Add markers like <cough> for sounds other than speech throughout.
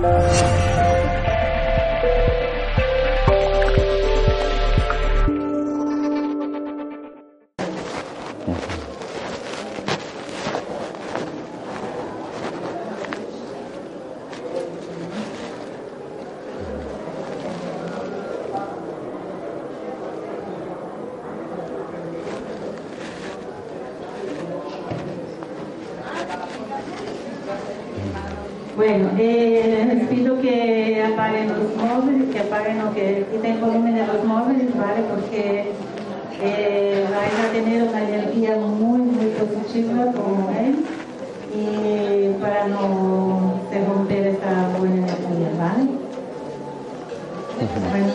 了。Bueno, eh, les pido que apaguen los móviles, que apaguen o que quiten volumen de los móviles, ¿vale? Porque eh, vais a tener una energía muy, muy positiva con él y para no se romper esta buena energía, ¿vale? Bueno,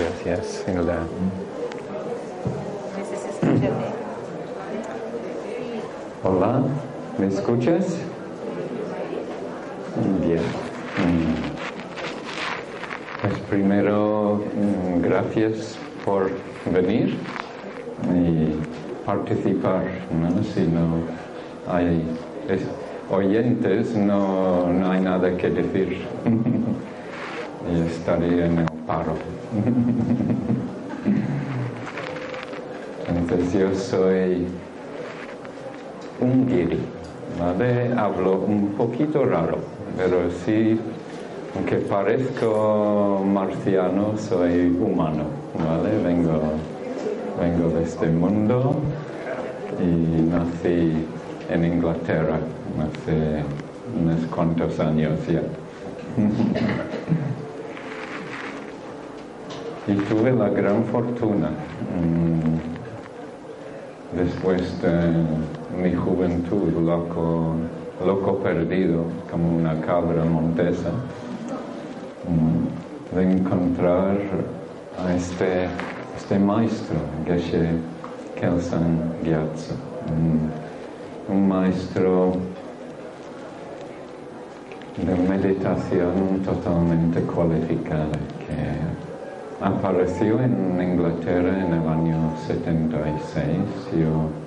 Gracias, Hilda. Hola, ¿me escuchas? Bien. Pues primero, mm, gracias por venir y participar. ¿no? Si no hay es- oyentes, no, no hay nada que decir. <laughs> y estaría en el paro. <laughs> Entonces yo soy un guiri, ¿vale? Hablo un poquito raro, pero sí, aunque parezco marciano, soy humano, ¿vale? Vengo, vengo de este mundo y nací en Inglaterra hace unos cuantos años ya. <laughs> Y tuve la gran fortuna, mm, después de mi juventud, loco, loco perdido, como una cabra montesa, mm, de encontrar a este, este maestro, Geshe Kelsan Gyatso, mm, un maestro de meditación totalmente cualificada que apareció en Inglaterra en el año 76. Yo,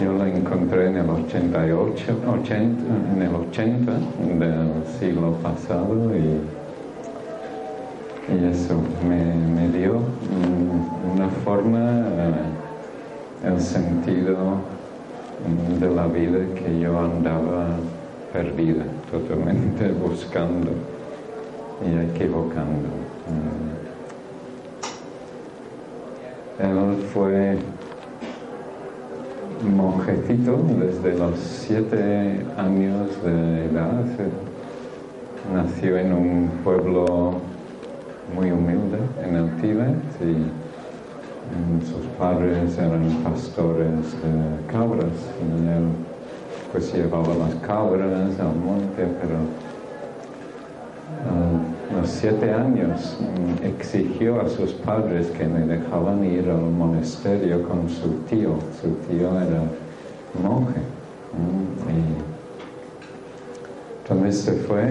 yo lo encontré en el 88, 80, en el 80 del siglo pasado y, y eso me, me dio una forma, eh, el sentido de la vida que yo andaba perdida, totalmente <laughs> buscando y equivocando. Mm. Él fue monjecito desde los siete años de edad. Nació en un pueblo muy humilde en el Tíbet y mm, sus padres eran pastores de cabras y él pues llevaba las cabras al monte, pero a los siete años mm, exigió a sus padres que le dejaban ir al monasterio con su tío. Su tío era monje. mm, entonces se fue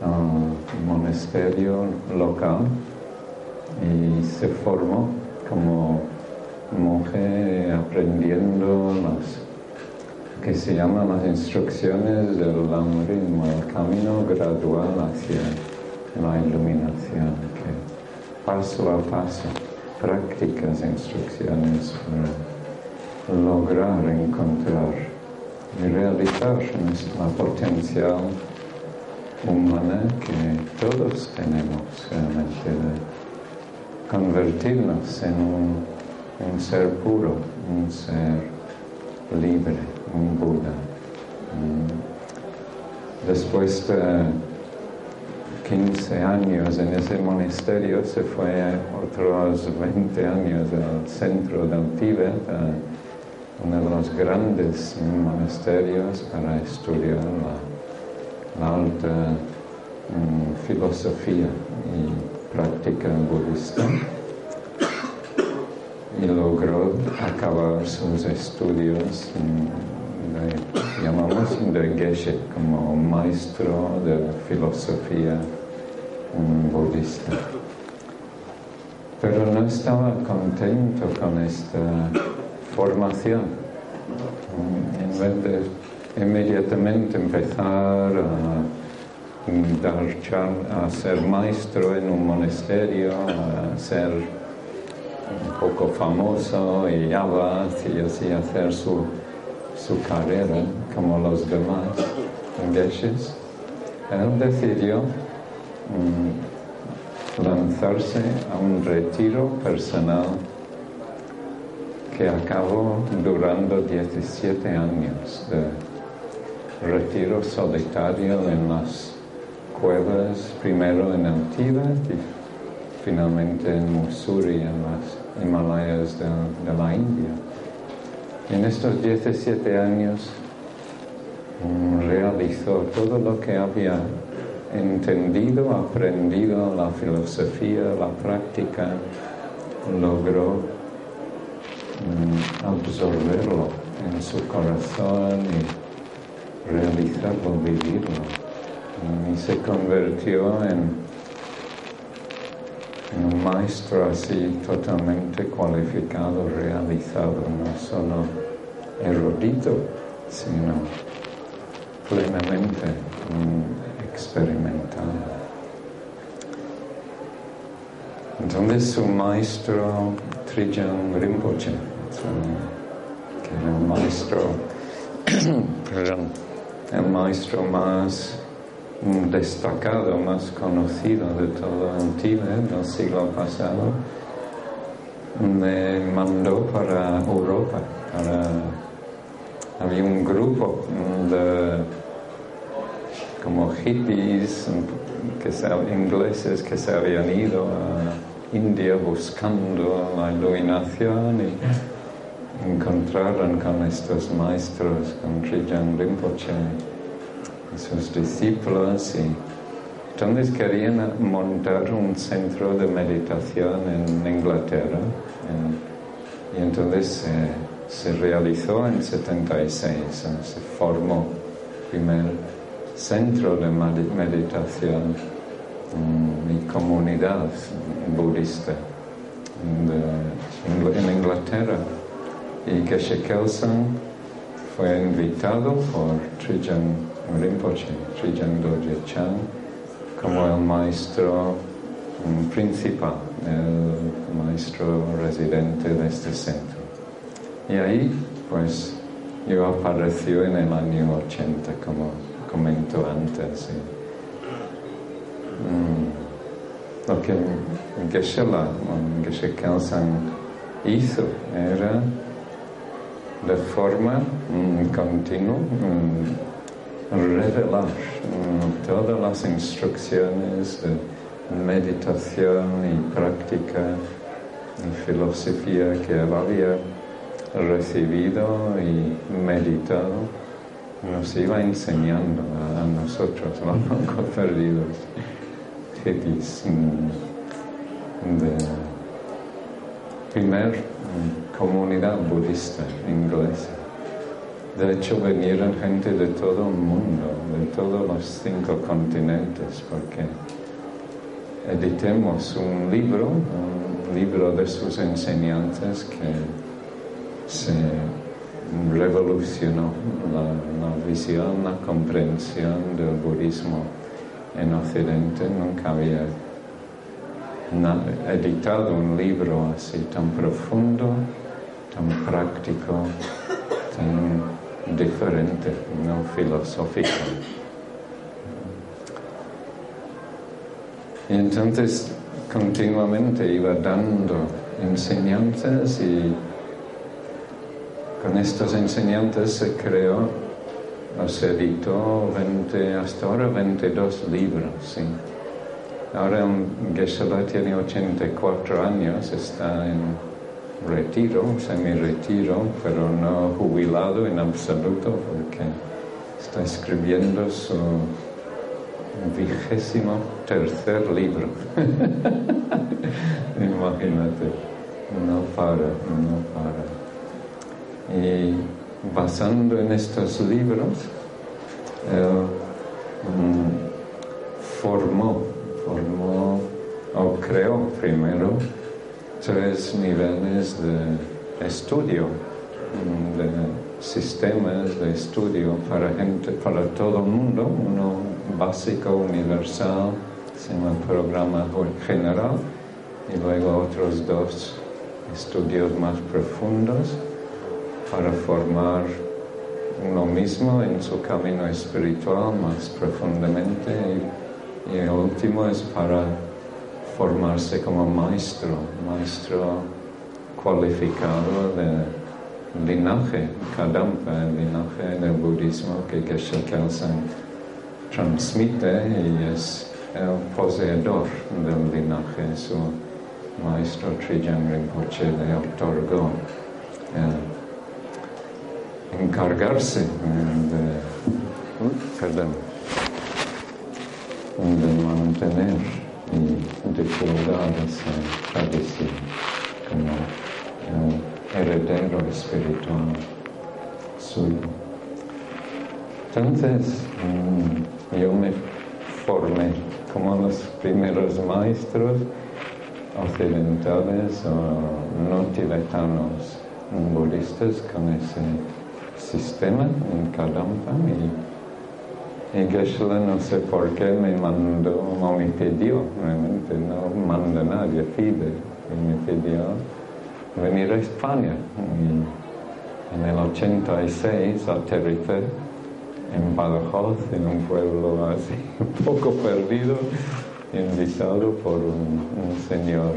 al monasterio local y se formó como monje aprendiendo las que se llaman las instrucciones del algoritmo, el camino gradual hacia la iluminación, que paso a paso, prácticas instrucciones para lograr encontrar y realizar nuestra potencial humana que todos tenemos realmente de convertirnos en un, un ser puro, un ser libre, un Buda. Mm. Después de 15 años en ese monasterio se fue otros 20 años al centro del Tíbet a uno de los grandes monasterios para estudiar la, alta mm, filosofía y práctica budista. Y logró acabar sus estudios, de, llamamos de Geshe, como maestro de filosofía mm, budista. Pero no estaba contento con esta formación. En vez de inmediatamente empezar a dar a ser maestro en un monasterio, a ser un poco famoso y abad y así hacer su, su carrera como los demás geshes, él decidió mm, lanzarse a un retiro personal que acabó durando 17 años de retiro solitario en las cuevas, primero en el y finalmente en Mussuri, en las Himalayas de, la India. En estos 17 años mm, realizó todo lo que había entendido, aprendido, la filosofía, la práctica, logró Mm, absorberlo en su corazón y realizarlo, vivirlo. Y se convirtió en un maestro así totalmente cualificado, realizado, no solo erudito, sino plenamente experimentado. Entonces su maestro Trijang Rinpoche, que era el maestro, <clears throat> el maestro más destacado, más conocido de todo el Tíbet del siglo pasado, me mandó para Europa. había un grupo de como hippies que ingleses que se habían ido a India buscando la iluminación y encontraron con estos maestros, con Trijang Rinpoche sus discípulos y entonces querían montar un centro de meditación en Inglaterra y entonces se realizó en 76, se formó el primer centro de meditación mi comunidad budista en Inglaterra. Y Geshe Kelsan fue invitado por Trijang Rinpoche, Trijang Dorje Chan, como el maestro principal, el maestro residente de este centro. Y ahí, pues, yo apareció en el año 80, como comentó antes. Mm. Lo que Geshe-la, Geshe Kelsang hizo era de forma mm, continua mm, revelar todas las instrucciones de meditación y práctica y filosofía que él había recibido y meditado, nos iba enseñando a, nosotros, los <laughs> poco perdidos hippies de primer comunidad budista inglesa. De hecho, vinieron gente de todo el mundo, de todos los cinco continentes, porque editemos un libro, un libro de sus enseñanzas que se revolucionó la, la visión, la comprensión del budismo en Occidente. Nunca había editado un libro así tan profundo, tan práctico, tan diferente, no filosófico. Y entonces continuamente iba dando enseñanzas y con estas enseñanzas se creó se editó 20, hasta ahora 22 libros, sí. Ahora Geshe-la tiene 84 años, está en retiro, semi-retiro, pero no jubilado en absoluto porque está escribiendo su vigésimo tercer libro. <laughs> Imagínate, no para, no para. Y basando en estos libros, él mm, formó, formó o creó primero tres niveles de estudio, mm, de sistemas de estudio para gente, para todo el mundo, uno básico, universal, se llama programa general, y luego otros dos estudios más profundos para formar uno mismo en su camino espiritual más profundamente. Y, y el último es para formarse como maestro, maestro cualificado de linaje, Kadampa, el linaje del budismo que Geshe Kelsang transmite y es el poseedor del linaje, su maestro Trijang Rinpoche le otorgó el encargarse de, perdón, de mantener y cuidar esa tradición como un heredero espiritual suyo. Entonces, mm, yo me formé como los primeros maestros occidentales o no tibetanos budistas con ese sistema en Kadampa y y Geshe no sé por qué me mandó, o me pidió, realmente no manda nadie, pide, y me pidió venir a España. En el 86 aterricé en Badajoz, en un pueblo así, <laughs> un poco perdido, invitado por un, señor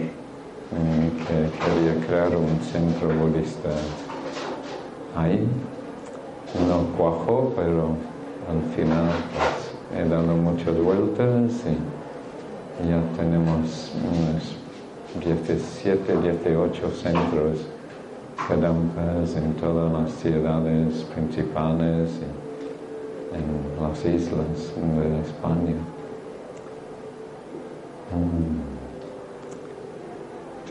mm, que quería crear un centro budista ahí. No cuajó, pero al final pues, he dado muchas vueltas y ya tenemos unos 17, 18 centros cadampas en todas las ciudades principales y en las islas de España. Mm.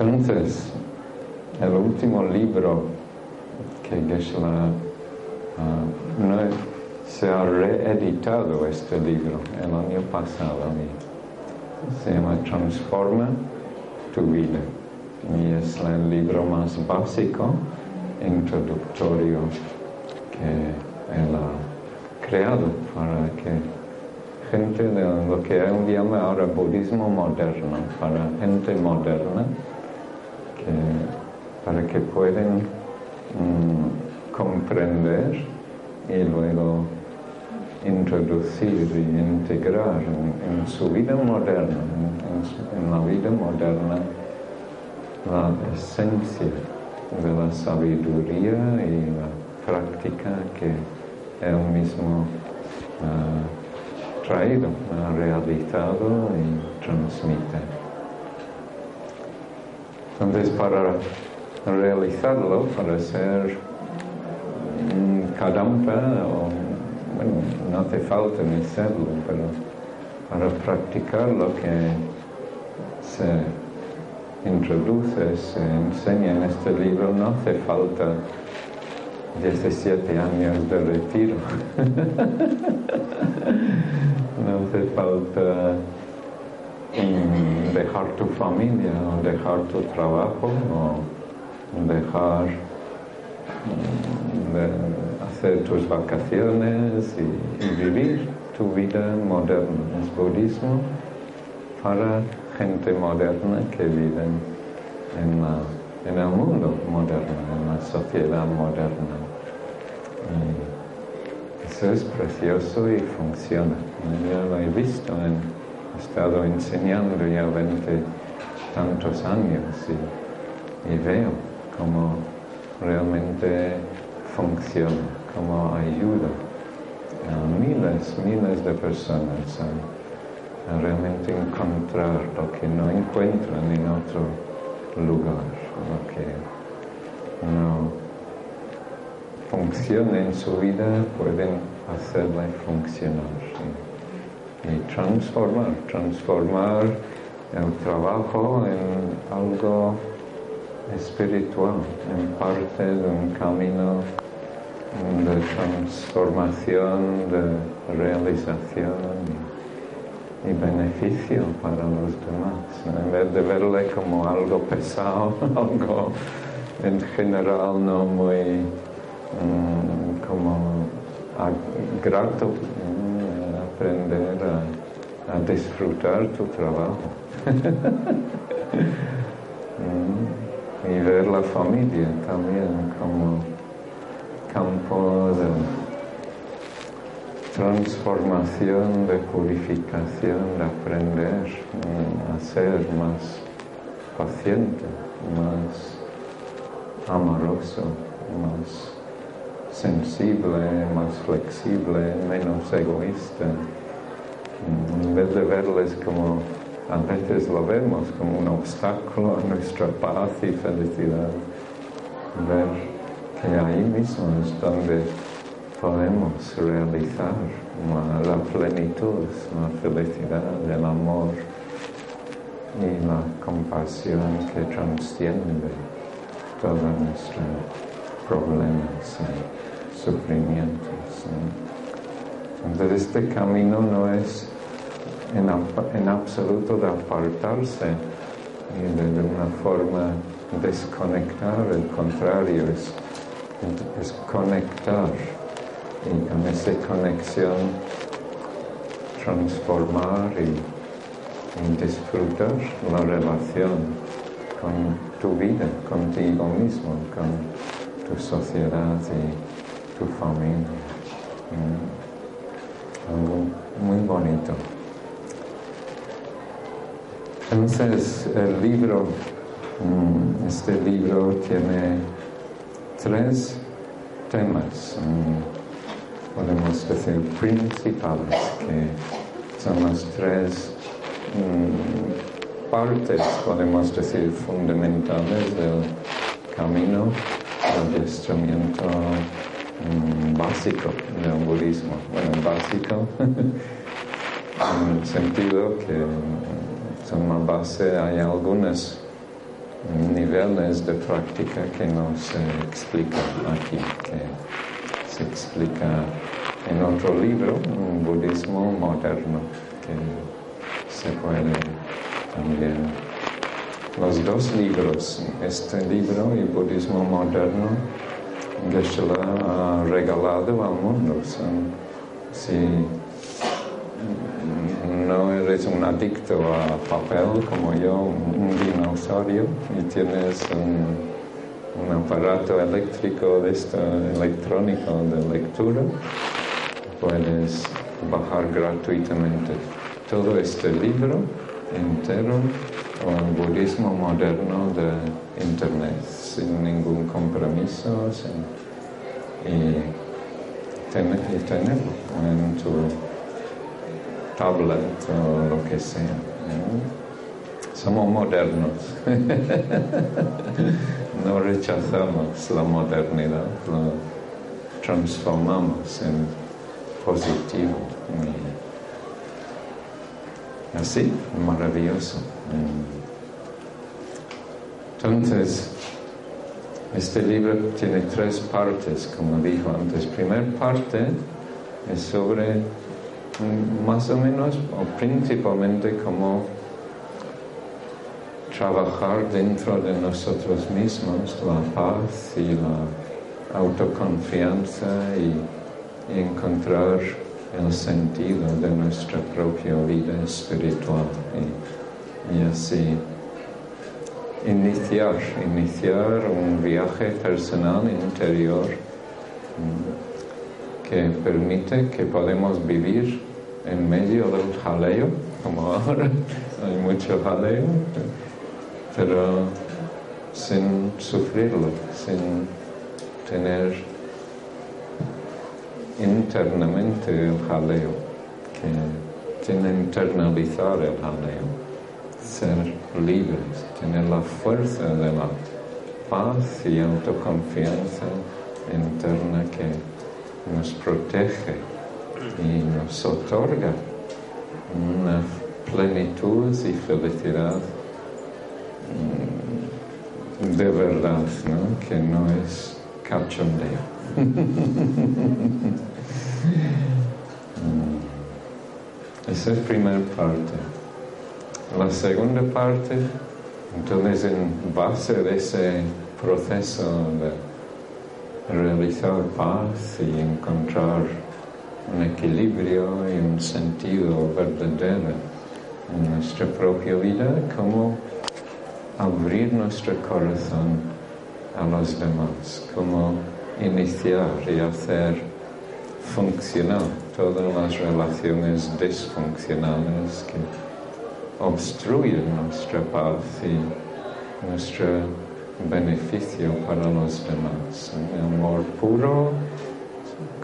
Entonces, el último libro que Geshe uh, no se ha reeditado este libro el año pasado. Se llama Transforma tu vida. Y es el libro más básico, introductorio, que él ha creado para que gente de lo que él llama ahora budismo moderno, para gente moderna, para que puedan mm, comprender y luego introducir y integrar en, su vida moderna, en, la vida moderna, la esencia de la sabiduría y la práctica que él mismo ha traído, ha realizado y transmite. Entonces, para realizarlo, para ser un kadampa o bueno, no hace falta ni serlo, pero para practicar lo que se introduce, se enseña en este libro, no hace falta 17 años de retiro. <laughs> no hace falta dejar tu familia o dejar tu trabajo o dejar hacer tus vacaciones y, vivir tu vida moderna. Es budismo para gente moderna que vive en, el mundo moderno, en la sociedad moderna. eso es precioso y funciona. Yo lo he visto, he estado enseñando ya 20 tantos años y, y veo cómo realmente funciona como ayuda a miles, miles de personas a, realmente encontrar lo que no encuentran en otro lugar, lo que no funciona en su vida, pueden hacerla funcionar y transformar, transformar el trabajo en algo espiritual, en parte de un camino de transformación, de realización y beneficio para los demás, en vez de verle como algo pesado, <laughs> algo en general no muy mm, como grato mm, aprender a, disfrutar tu trabajo. <laughs> Mm, y ver la familia también como campo de transformación, de purificación, de aprender mm, a ser más paciente, más amoroso, más sensible, más flexible, menos egoísta. Mm, en vez de verles como a veces lo vemos como un obstáculo a nuestra paz y felicidad, ver que ahí mismo es donde podemos realizar la plenitud, la felicidad, el amor y la compasión que trasciende todos nuestros problemas y sufrimientos. Entonces este camino no es en, absoluto de apartarse y de, de, una forma desconectar, al contrario, es, es conectar y con esa conexión transformar y, disfrutar la relación con tu vida, contigo mismo, con tu sociedad y tu familia. Algo muy bonito. Entonces, el libro, mm, este libro tiene tres temas. Mm, podemos decir, principales, que son las tres mm, partes, podemos decir, fundamentales del camino del adiestramiento mm, básico del budismo. Bueno, básico <laughs> en el sentido que son la base, hay niveles de práctica que no se explican aquí, se explica en otro libro, un budismo moderno, que se puede también. Los dos libros, este libro y budismo moderno, geshe ha regalado al mundo. si no eres un adicto a papel como yo, un dinosaurio, y tienes un aparato eléctrico de esto, electrónico de lectura, puedes bajar gratuitamente todo este libro entero el budismo moderno de internet sin ningún compromiso y, tenerlo en tu tablet o lo que sea. Somos modernos. <laughs> no rechazamos la modernidad, lo transformamos en positivo. así, maravilloso. Entonces, este libro tiene tres partes, como dijo antes. Primera parte es sobre más o menos o principalmente como trabajar dentro de nosotros mismos la paz y la autoconfianza y, encontrar el sentido de nuestra propia vida espiritual y, así iniciar, iniciar un viaje personal interior mm, que permite que podamos vivir en medio del jaleo, como ahora <laughs> hay mucho jaleo, pero sin sufrirlo, sin tener internamente el jaleo, que sin internalizar el jaleo, ser libres, tener la fuerza de la paz y autoconfianza interna que nos protege y nos otorga una plenitud y felicidad mm, de verdad, ¿no? que no es cachondeo. <laughs> Esa es la primera parte. La segunda parte, entonces en base de ese proceso de realizar paz y encontrar un equilibrio y un sentido verdadero en nuestra propia vida, como abrir nuestro corazón a los demás, como iniciar y hacer funcionar todas las relaciones disfuncionales que obstruyen nuestra paz y nuestro beneficio para los demás. amor puro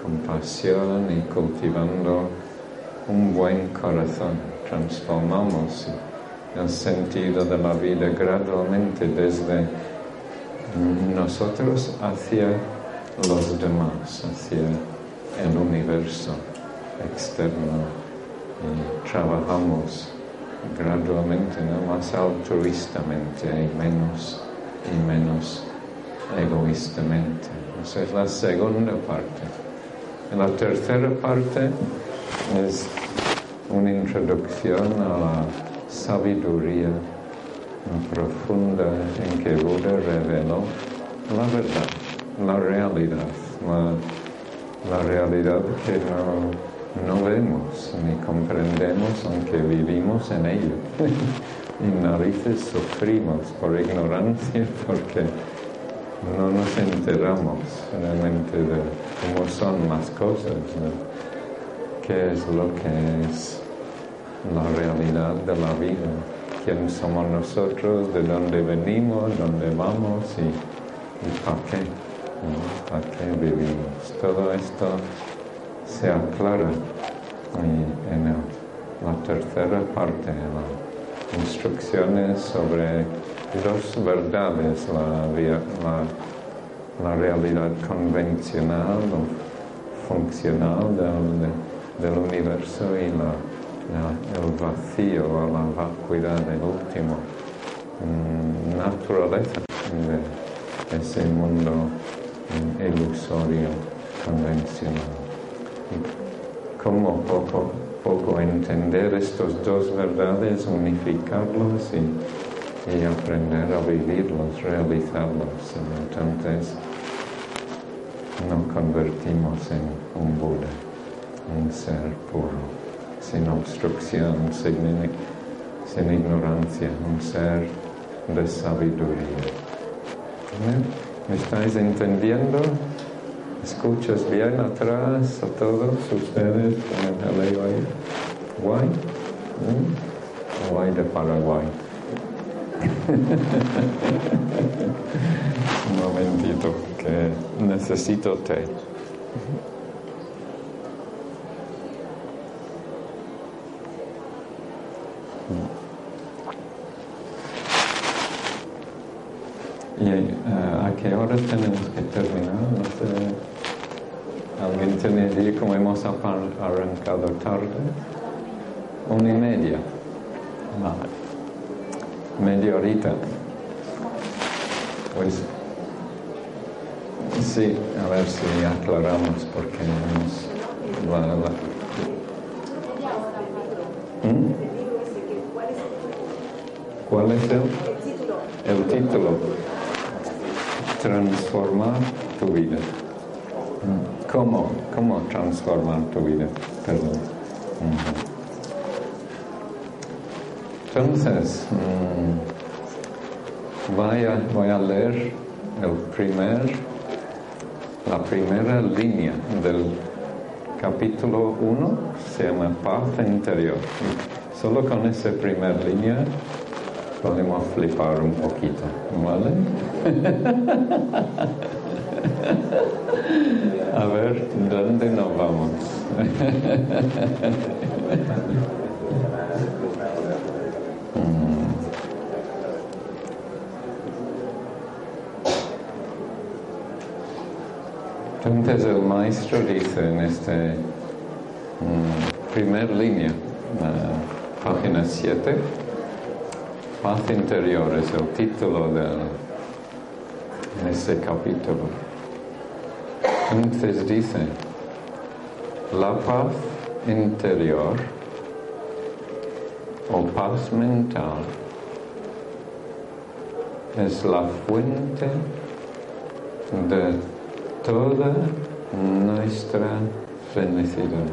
compasión y cultivando un buen corazón. Transformamos el sentido de la vida gradualmente desde nosotros hacia los demás, hacia el universo externo y trabajamos gradualmente, más altruistamente y menos y menos egoístamente. Esa es la segunda parte. La tercera parte es una introducción a la sabiduría profunda en que Buda reveló la verdad, la realidad, la, realidad que no, no, vemos ni comprendemos aunque vivimos en ello. <laughs> y narices sufrimos por ignorancia porque no nos enteramos realmente de cómo son las cosas, qué es lo que es la realidad de la vida, quién somos nosotros, de dónde venimos, dónde vamos y, para qué, para qué vivimos. Todo esto se aclara en la tercera parte, las instrucciones sobre dos verdades, la, la, realidad convencional o funcional del, universo y el vacío o la vacuidad del último mm, naturaleza de ese mundo mm, ilusorio convencional. ¿Cómo poco, poco entender estos dos verdades, unificarlos y y aprender a vivirlos, realizarlos. Entonces nos convertimos en un Buda, un ser puro, sin obstrucción, sin, ignorancia, un ser de sabiduría. ¿Me estáis entendiendo? ¿Escuchas bien atrás a todos ustedes el ahí? ¿Guay? ¿Mm? ¿Guay de Paraguay? <laughs> Un momentito, que necesito té. ¿Y eh, a qué hora tenemos que terminar? No sé. ¿Alguien tiene idea cómo hemos arrancado tarde? Una y media. Vale media horita. Pues sí, a ver si aclaramos porque nos va a... ¿Mm? ¿Cuál es el? El título. Transformar tu vida. ¿Cómo? ¿Cómo transformar tu vida? Perdón. Entonces, mm, voy a leer el primer, la primera línea del capítulo 1, se llama Paz Interior. Solo con esa primera línea podemos flipar un poquito, ¿vale? <laughs> A ver, ¿dónde nos vamos? <laughs> Entonces el maestro dice en esta mm, primer línea, uh, página 7, paz interior es el título de este capítulo. Entonces dice, la paz interior o paz mental es la fuente de toda nuestra felicidad.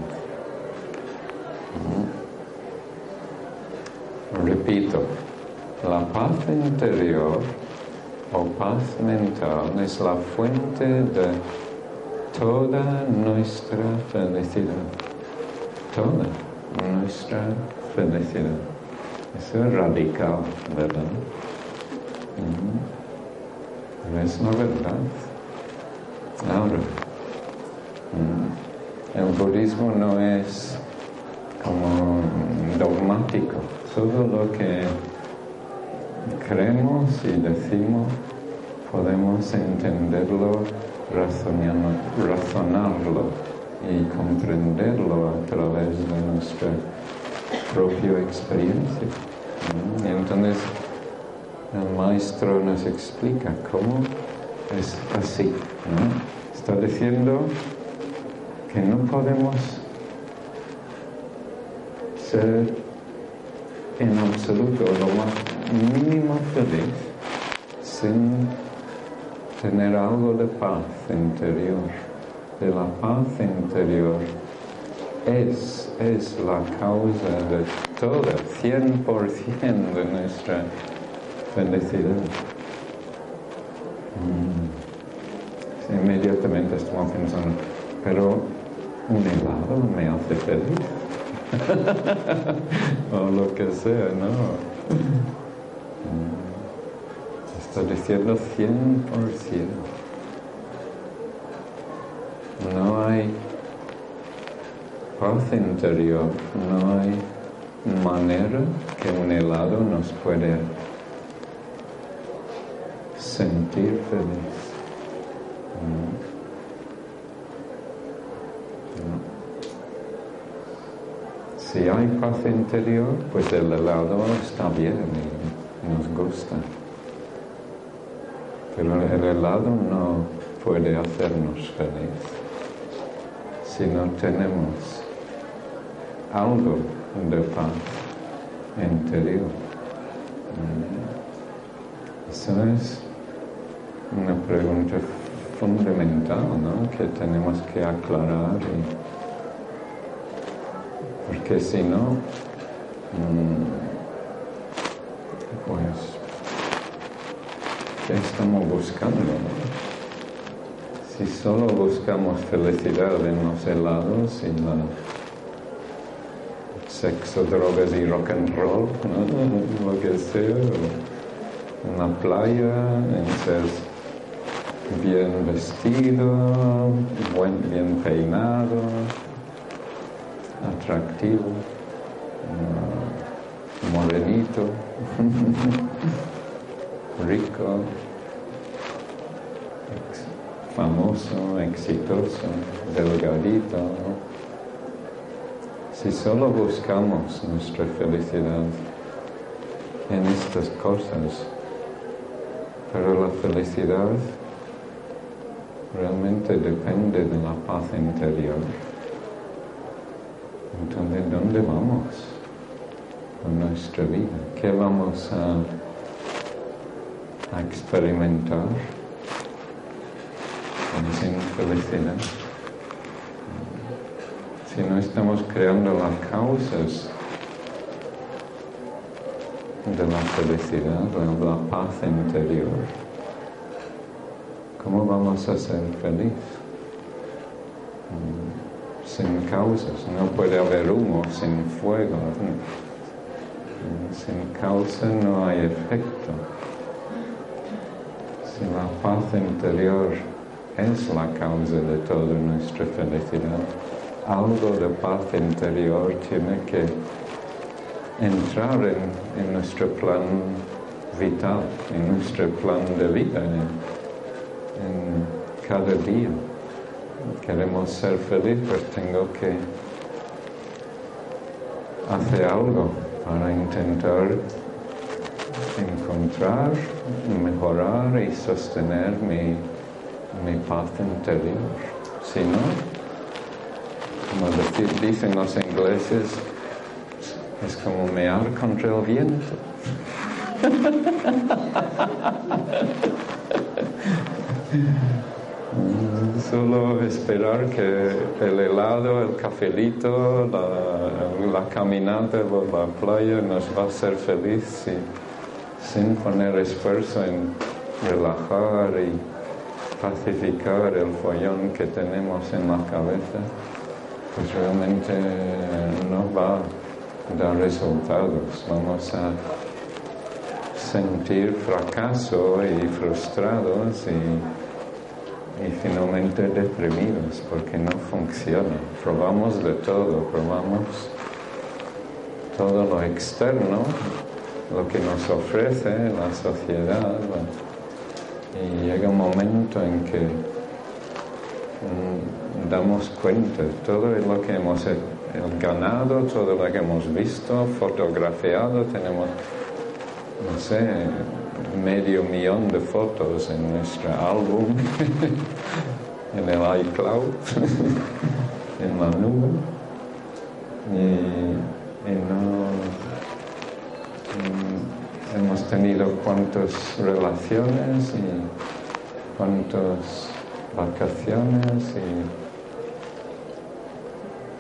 Repito, la paz interior o paz mental es la fuente de toda nuestra felicidad. Toda nuestra felicidad. Eso es radical, ¿verdad? es la verdad. Ahora, el budismo no es como dogmático. Todo lo que creemos y decimos podemos entenderlo, razonarlo y comprenderlo a través de nuestra propia experiencia. Mm, y entonces el maestro nos explica cómo es así. Está diciendo que no podemos ser en absoluto lo más mínimo feliz sin tener algo de paz interior. De la paz interior es, es la causa de toda, 100% de nuestra felicidad. Mm. Inmediatamente estamos pensando, pero un helado me hace feliz. o lo que sea, ¿no? Mm. Está diciendo 100%. No hay paz interior, no hay manera que un helado nos puede sentir feliz. Si hay paz interior, pues el helado está bien y nos gusta. Pero el helado no puede hacernos feliz si no tenemos algo de paz interior. Eso es una pregunta fundamental ¿no? que tenemos que aclarar. Porque si no, mm, pues, ¿qué estamos buscando? Si solo buscamos felicidad en los helados y la sexo, drogas y rock and roll, lo que sea, en la playa, en ser bien vestido, buen, bien peinado, atractivo, uh, morenito, <laughs> rico, famoso, exitoso, delgadito. Si solo buscamos nuestra felicidad en estas cosas, pero la felicidad realmente depende de la paz interior. Entonces, ¿dónde vamos con nuestra vida? ¿Qué vamos a, experimentar sin felicidad? Si no estamos creando las causas de la felicidad, de la paz interior, ¿Cómo vamos a ser felices? Sin causas, no puede haber humo sin fuego. Sin causa no hay efecto. Si la paz interior es la causa de toda nuestra felicidad, algo de paz interior tiene que entrar en, nuestro plan vital, en nuestro plan de vida en cada día. Queremos ser feliz, pues tengo que hacer algo para intentar encontrar, mejorar y sostener mi, mi paz interior. Si no, como dicen los ingleses, es como mear contra el viento. <laughs> Solo esperar que el helado, el cafelito, la, caminata por la playa nos va a hacer feliz sin poner esfuerzo en relajar y pacificar el follón que tenemos en la cabeza, pues realmente no va a dar resultados. Vamos a sentir fracaso y frustrados y, y finalmente deprimidos porque no funciona. Probamos de todo, probamos todo lo externo, lo que nos ofrece la sociedad. Y llega un momento en que mm, damos cuenta de todo lo que hemos ganado, todo lo que hemos visto, fotografiado, tenemos no sé, medio millón de fotos en nuestro álbum, <laughs> en el iCloud, <laughs> en la nube. Y, no mm, hemos tenido cuántas relaciones y cuántas vacaciones y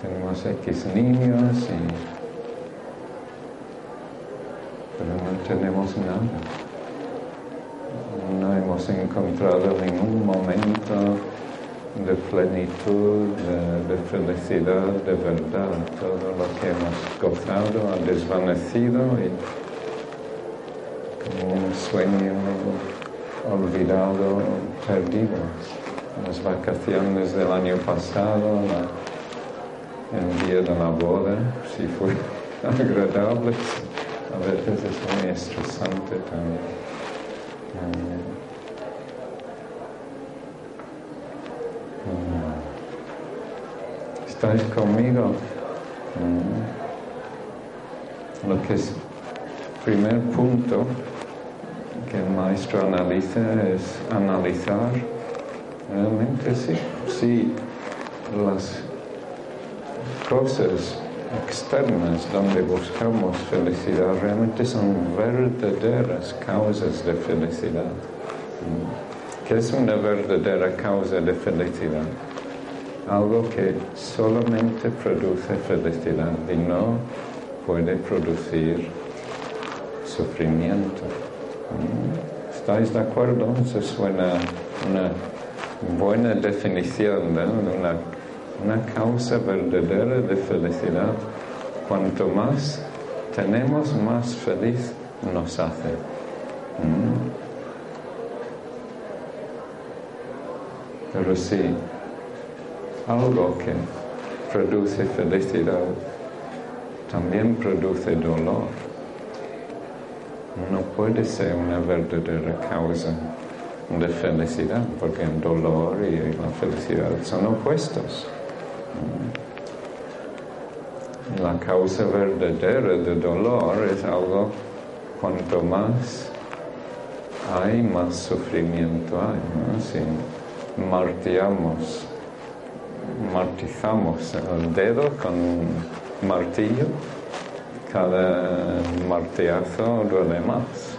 tenemos X niños y pero no tenemos nada. Hemos encontrado ningún momento de plenitud, de, felicidad, de verdad. Todo lo que hemos gozado ha desvanecido y como un sueño olvidado, perdido. Las vacaciones del año pasado, el día de la boda, si fue <laughs> agradable, a veces es muy estresante también. ¿Estáis conmigo? Lo que es primer punto que el maestro analiza es analizar realmente sí, sí las cosas externas donde buscamos felicidad realmente son verdaderas causas de felicidad. ¿Qué es una verdadera causa de felicidad? Algo que solamente produce felicidad y no puede producir sufrimiento. ¿Estáis de acuerdo? Eso suena una buena definición de una una causa verdadera de felicidad. Cuanto más tenemos, más feliz nos hace. Mm. Pero sí, algo que produce felicidad también produce dolor. No puede ser una verdadera causa de felicidad, porque el dolor y la felicidad son opuestos. La causa verdadera del dolor es algo, cuanto más hay, más sufrimiento hay. Si martillamos, martizamos el dedo con martillo, cada martillazo duele más,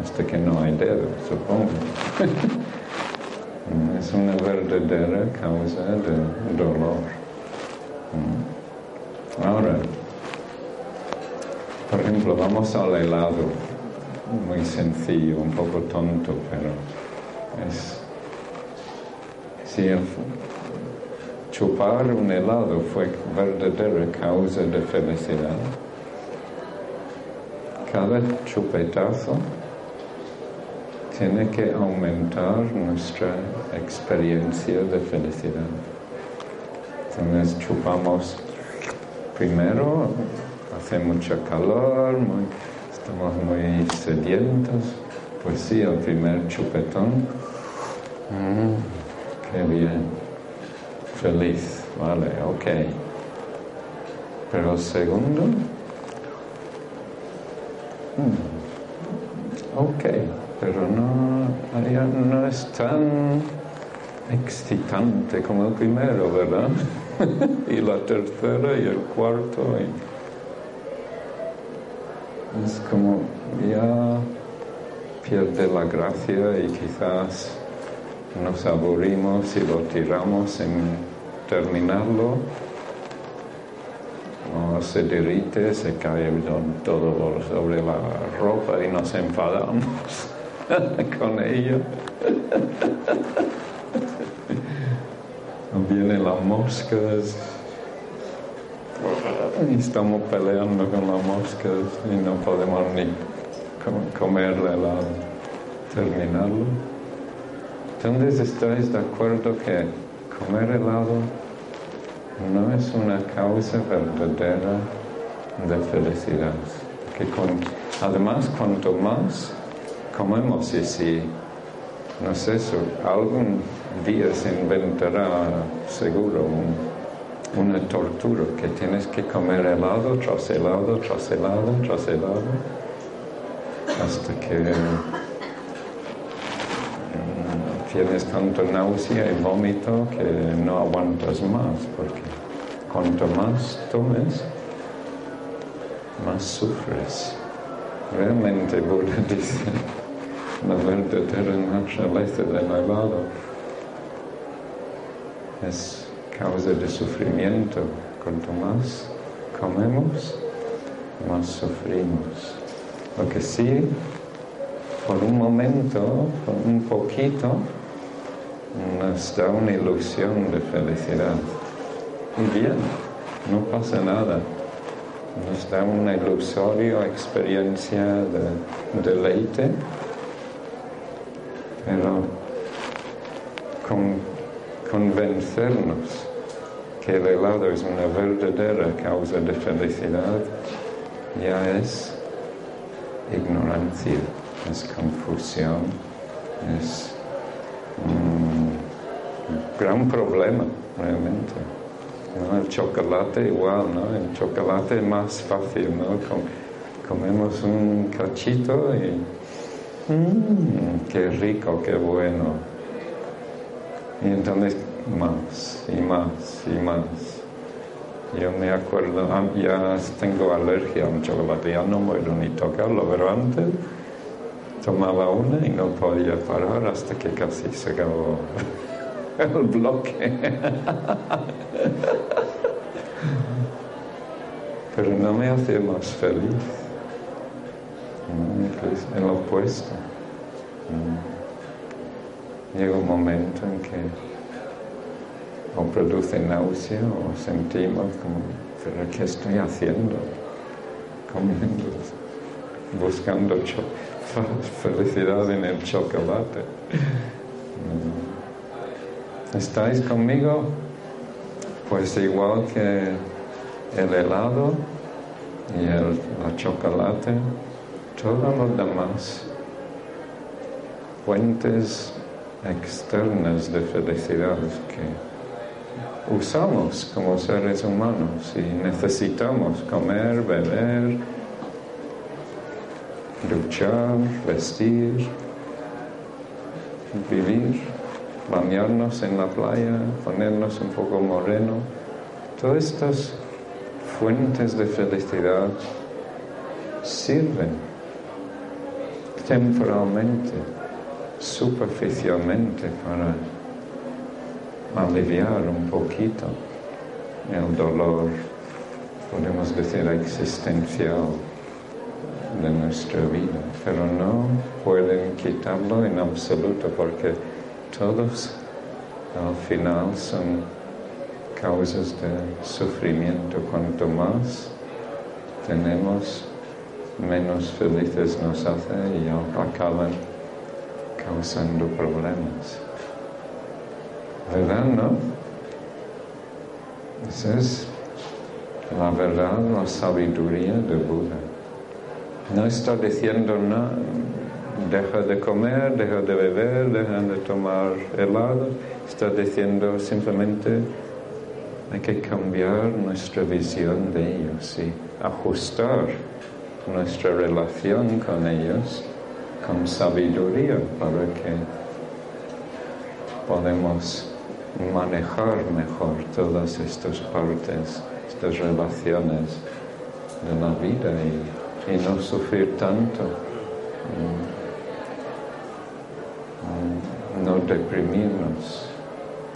hasta que no hay dedo, supongo. <laughs> es una verdadera causa de dolor. Ahora, por ejemplo, vamos al helado, muy sencillo, un poco tonto, pero es... Si chupar un helado fue verdadera causa de felicidad, cada chupetazo tiene que aumentar nuestra experiencia de felicidad. Entonces chupamos primero, hace mucho calor, estamos muy sedientos, pues sí, el primer chupetón, mm, qué bien. feliz, vale, ok. Pero segundo, mm, ok, pero no, no es tan excitante como el primero, ¿verdad? <laughs> y la tercera y el cuarto. es como ya pierde la gracia y quizás nos aburrimos y lo tiramos en terminarlo o se derrite, se cae todo sobre la ropa y nos enfadamos <laughs> con ello. Vienen las moscas y estamos peleando con las moscas y no podemos ni comer helado, terminarlo. Entonces estáis de acuerdo que comer helado no es una causa verdadera de felicidad. Que además, cuanto más comemos y si, no sé, algún día se inventará seguro una tortura que tienes que comer helado tras helado, tras helado, tras helado, hasta que tienes tanto náusea y vómito que no aguantas más, porque cuanto más tomes, más sufres. Realmente Buda <laughs> dice, la verdadera naturaleza del helado es causa de sufrimiento. Cuanto más comemos, más sufrimos. Lo que sí, por un momento, por un poquito, nos da una ilusión de felicidad. Y bien, no pasa nada. Nos da una ilusoria experiencia de deleite, pero con, convencernos que el helado es una verdadera causa de felicidad ya es ignorancia, es confusión, es gran problema realmente. El chocolate igual, ¿no? El chocolate es más fácil, ¿no? comemos un cachito y mmm, qué rico, qué bueno. Y entonces más y más y más. Yo me acuerdo, ah, ya tengo alergia a un chocolate, ya no puedo ni tocarlo, pero antes tomaba una y no podía parar hasta que casi se acabó <laughs> el bloque. Pero no me hace más feliz. el opuesto. Llega un momento en que o produce náusea o sentimos como, pero ¿qué estoy haciendo? Comiendo, buscando <laughs> felicidad en el chocolate. ¿Estáis conmigo? Pues igual que el helado y el chocolate, todos los demás fuentes externas de felicidad que usamos como seres humanos y necesitamos comer, beber, luchar, vestir, vivir bañarnos en la playa, ponernos un poco moreno. Todas estas fuentes de felicidad sirven temporalmente, superficialmente para aliviar un poquito el dolor, podemos decir, existencial de nuestra vida, pero no pueden quitarlo en absoluto porque todos al final son causas de sufrimiento. Cuanto más tenemos, menos felices nos hace y acaban causando problemas. ¿Verdad, no? Esa es la verdad, la sabiduría de Buda. No está diciendo nada deja de comer, deja de beber, deja de tomar helado. Está diciendo simplemente hay que cambiar nuestra visión de ellos y ajustar nuestra relación con ellos con sabiduría para que podamos manejar mejor todas estas partes, estas relaciones de la vida y, no sufrir tanto, mm, no deprimirnos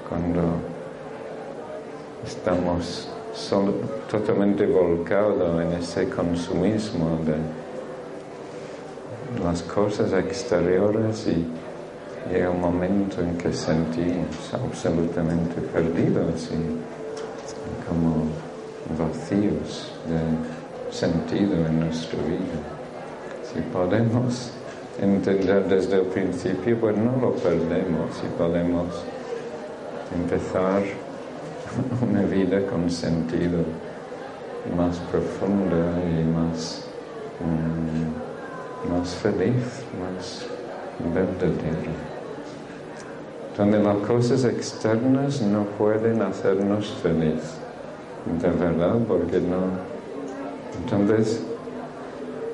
cuando estamos totalmente volcados en ese consumismo de las cosas exteriores y llega un momento en que sentimos absolutamente perdidos y como vacíos de sentido en nuestra vida. Si podemos entender desde el principio, pues no lo perdemos y podemos empezar <laughs> una vida con sentido más profunda y más, mm, más feliz, más verdadera. Donde las cosas externas no pueden hacernos feliz, de verdad, porque no. Entonces,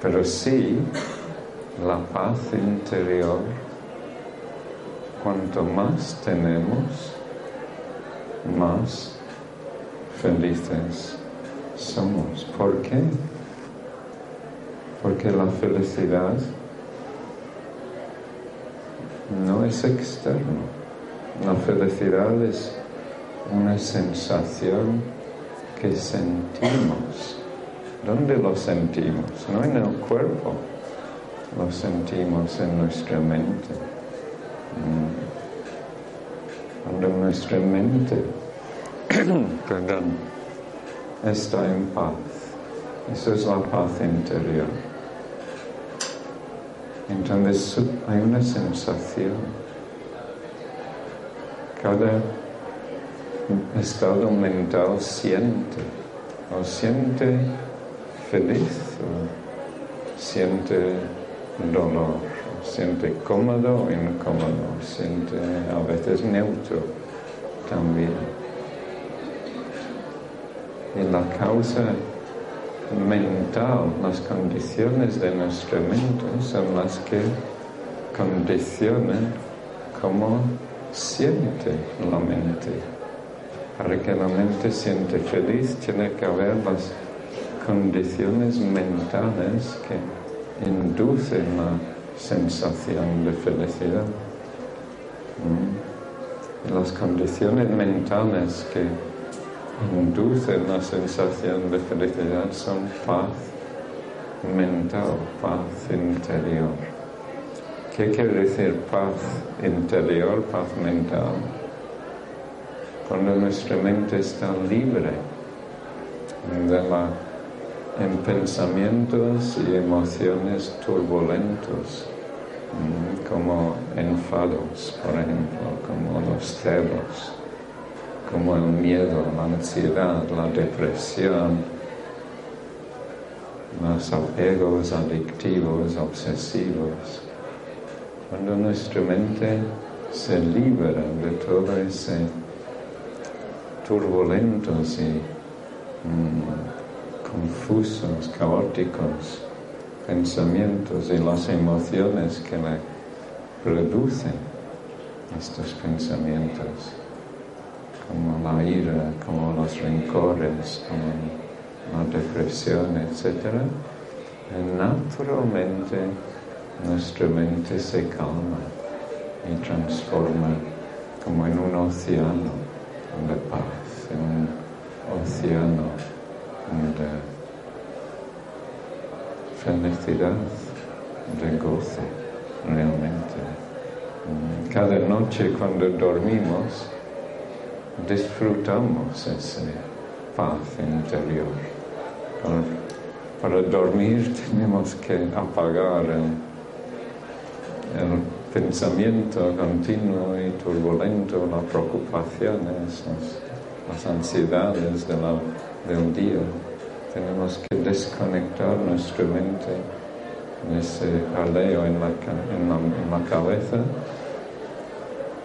pero sí, la paz interior, cuanto más tenemos, más felices somos. ¿Por qué? Porque la felicidad no es externo. La felicidad es una sensación que sentimos. ¿Dónde lo sentimos? No en el cuerpo, lo sentimos en nuestra mente. Mm cuando nuestra mente <coughs> perdón, está en paz. Eso es la paz interior. Entonces hay una sensación. Cada estado mental siente, o siente feliz, siente dolor siente cómodo incómodo, siente a veces neutro también. Y la causa mental, las condiciones de nuestra mente son las que condicionan cómo siente la mente. Para que la mente siente feliz tiene que haber las condiciones mentales que inducen la sensación de felicidad. Mm. Las condiciones mentales que inducen la sensación de felicidad son paz mental, paz interior. ¿Qué quiere decir paz interior, paz mental? Cuando nuestra mente está libre de la en pensamientos y emociones turbulentos, mm, como enfados, por ejemplo, como los celos, como el miedo, la ansiedad, la depresión, los apegos adictivos, obsesivos. Cuando nuestra mente se libera de todo ese turbulentos y mm, confusos, caóticos pensamientos y las emociones que le producen estos pensamientos, como la ira, como los rencores, como la depresión, etc., naturalmente nuestra mente se calma y transforma como en un océano de paz, en un océano de felicidad, de goce, realmente. Cada noche cuando dormimos, disfrutamos esa paz interior. Para, dormir <laughs> tenemos que apagar el, pensamiento continuo y turbulento, las preocupaciones, las, ansiedades de la del día. Tenemos que desconectar nuestra mente en ese aleo en la, en la, cabeza.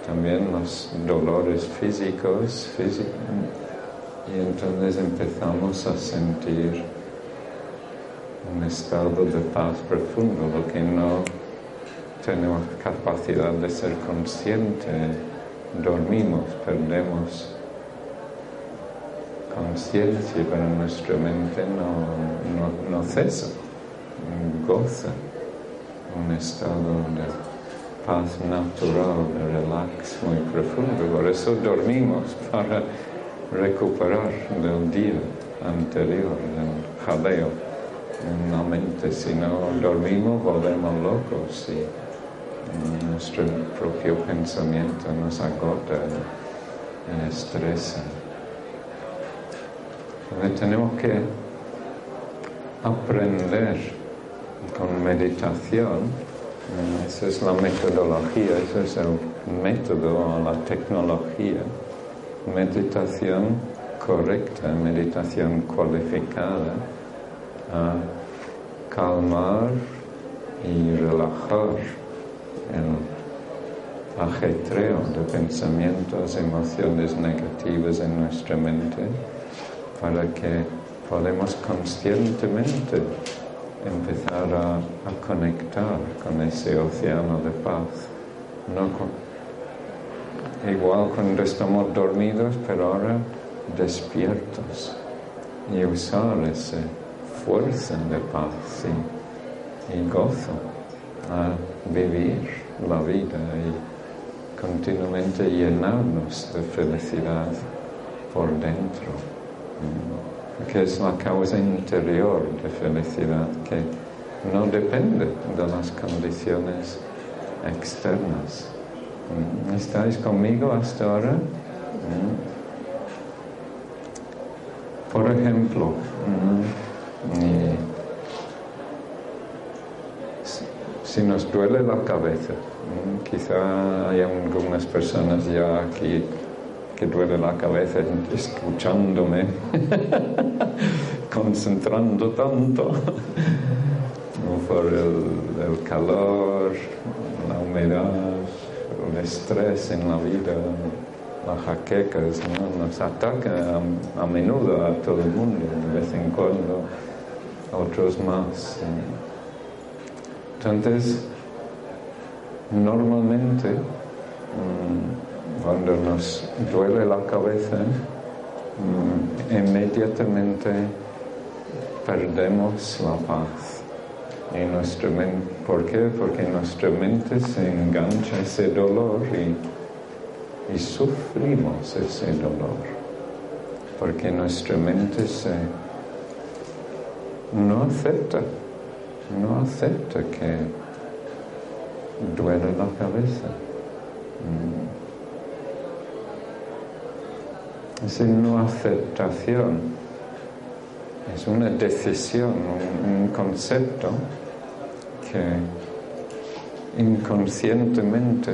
También los dolores físicos, Y entonces empezamos a sentir un estado de paz profundo, lo que no tenemos capacidad de ser consciente, dormimos, perdemos conciencia, pero nuestra mente no, no, no cesa, goza un estado de paz natural, de relax muy profundo. Por eso dormimos, <laughs> para recuperar del día anterior, del jaleo en la mente. Si no dormimos, volvemos locos y nuestro propio pensamiento nos agota y estresa. Tenemos que aprender con meditación, esa es la metodología, ese es el método la tecnología, meditación correcta, meditación cualificada, a calmar y relajar el ajetreo de pensamientos, emociones negativas en nuestra mente para que podamos conscientemente empezar a, conectar con ese océano de paz. No igual cuando estamos dormidos, pero ahora despiertos y usar esa fuerza de paz y, y gozo a vivir la vida y continuamente llenarnos de felicidad por dentro que es la causa interior de felicidad que no depende de las condiciones externas. ¿Estáis conmigo hasta ahora? Por ejemplo, si nos duele la cabeza, quizá hay algunas personas ya aquí que duele la cabeza escuchándome, <laughs> concentrando tanto por el, calor, la humedad, el estrés en la vida, las jaquecas, nos ataca a, menudo a todo el mundo, de vez en cuando, otros más. Entonces, normalmente, mm, cuando nos duele la cabeza, mm, inmediatamente perdemos la paz. ¿Por qué? Porque nuestra mente se engancha ese dolor y, y sufrimos ese dolor. Porque nuestra mente se no acepta, no acepta que duele la cabeza. Mm. Es una aceptación, es una decisión, un, concepto que inconscientemente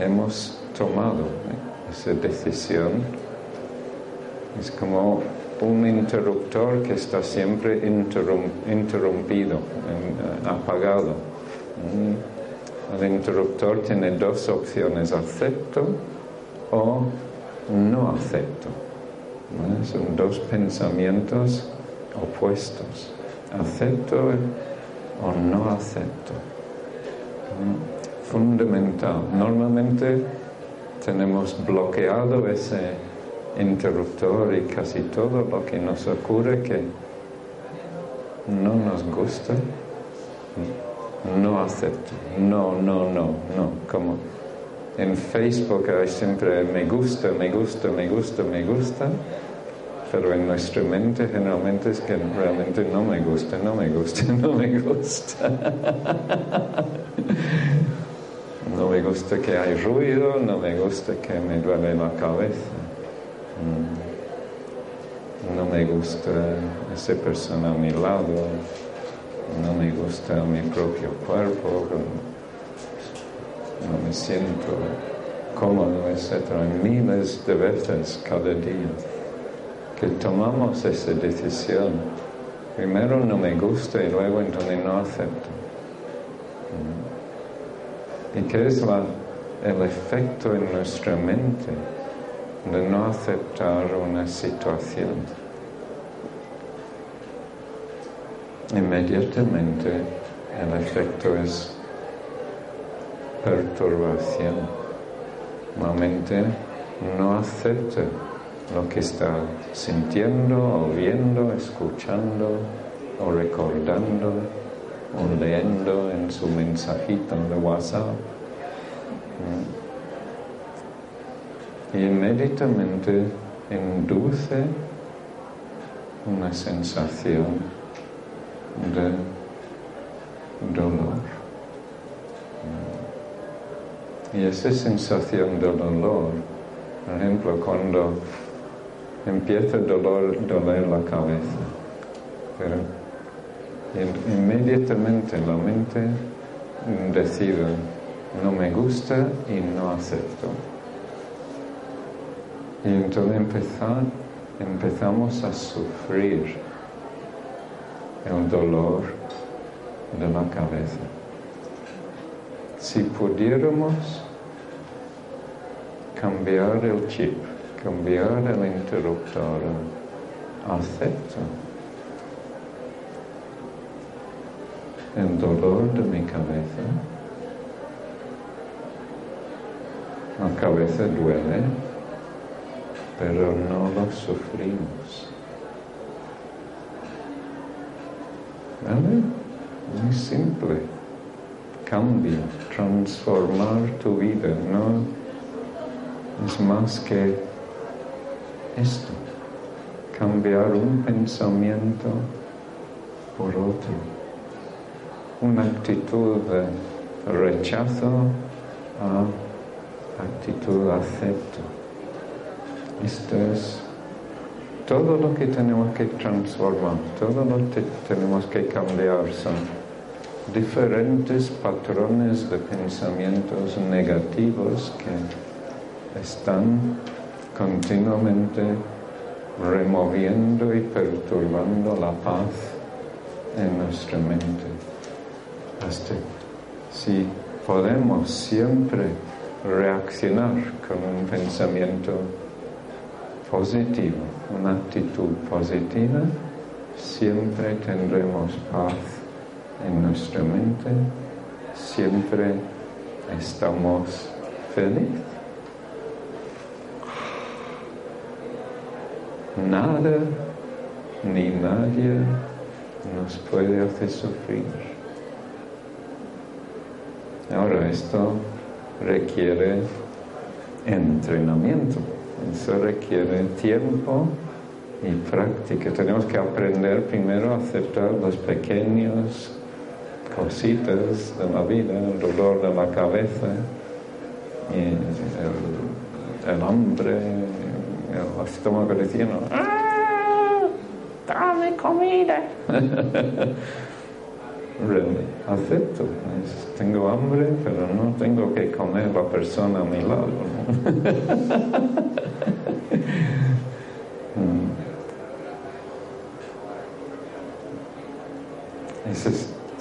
hemos tomado. Esa decisión es como un interruptor que está siempre interrumpido, apagado. Mm. El interruptor tiene dos opciones, acepto o no acepto. Son dos pensamientos opuestos. Acepto o no acepto. Fundamental. Normalmente tenemos bloqueado ese interruptor y casi todo lo que nos ocurre que no nos gusta, no acepto. No, no, no, no. Como en Facebook hay siempre me gusta, me gusta, me gusta, me gusta, pero en nuestra mente generalmente es que realmente no me gusta, no me gusta, <laughs> no me gusta. No me gusta que hay ruido, no me gusta que me duele la cabeza. Mm. No me gusta esa persona a mi lado, no me gusta mi propio cuerpo no me siento cómodo, etc. Miles de veces cada día que tomamos esa decisión. Primero no me gusta y luego entonces no acepto. ¿Y qué es el efecto en nuestra mente de no aceptar una situación. Inmediatamente el efecto es perturbación. La mente no acepta lo que está sintiendo o viendo, escuchando o recordando o leyendo en su mensajito de WhatsApp. Y inmediatamente induce una sensación de dolor. Y esa sensación de dolor, por ejemplo, cuando empieza el dolor, doler la cabeza, pero inmediatamente la mente decide, no me gusta y no acepto. Y entonces empezamos a sufrir el dolor de la cabeza. Si pudiéramos cambiar el chip, cambiar el interruptor, acepto el dolor de mi cabeza. La cabeza duele, pero no lo sufrimos. ¿Vale? Muy simple. Cambio, transformar tu vida. No es más que esto. Cambiar un pensamiento por otro. Una actitud de rechazo a actitud de acepto. Esto es todo lo que tenemos que transformar, todo lo que tenemos que cambiar son diferentes patrones de pensamientos negativos que están continuamente removiendo y perturbando la paz en nuestra mente. Hasta si podemos siempre reaccionar con un pensamiento positivo, una actitud positiva, siempre tendremos paz en nuestra mente, siempre estamos felices. Nada ni nadie nos puede hacer sufrir. Ahora esto requiere entrenamiento. Eso requiere tiempo y práctica. Tenemos que aprender primero a aceptar las pequeñas cositas de la vida, el dolor de la cabeza, el, hambre, el estómago diciendo, ¡Ah! ¡Dame comida! <laughs> acepto. Tengo hambre, pero no tengo que comer la persona a mi lado. <laughs> Mm.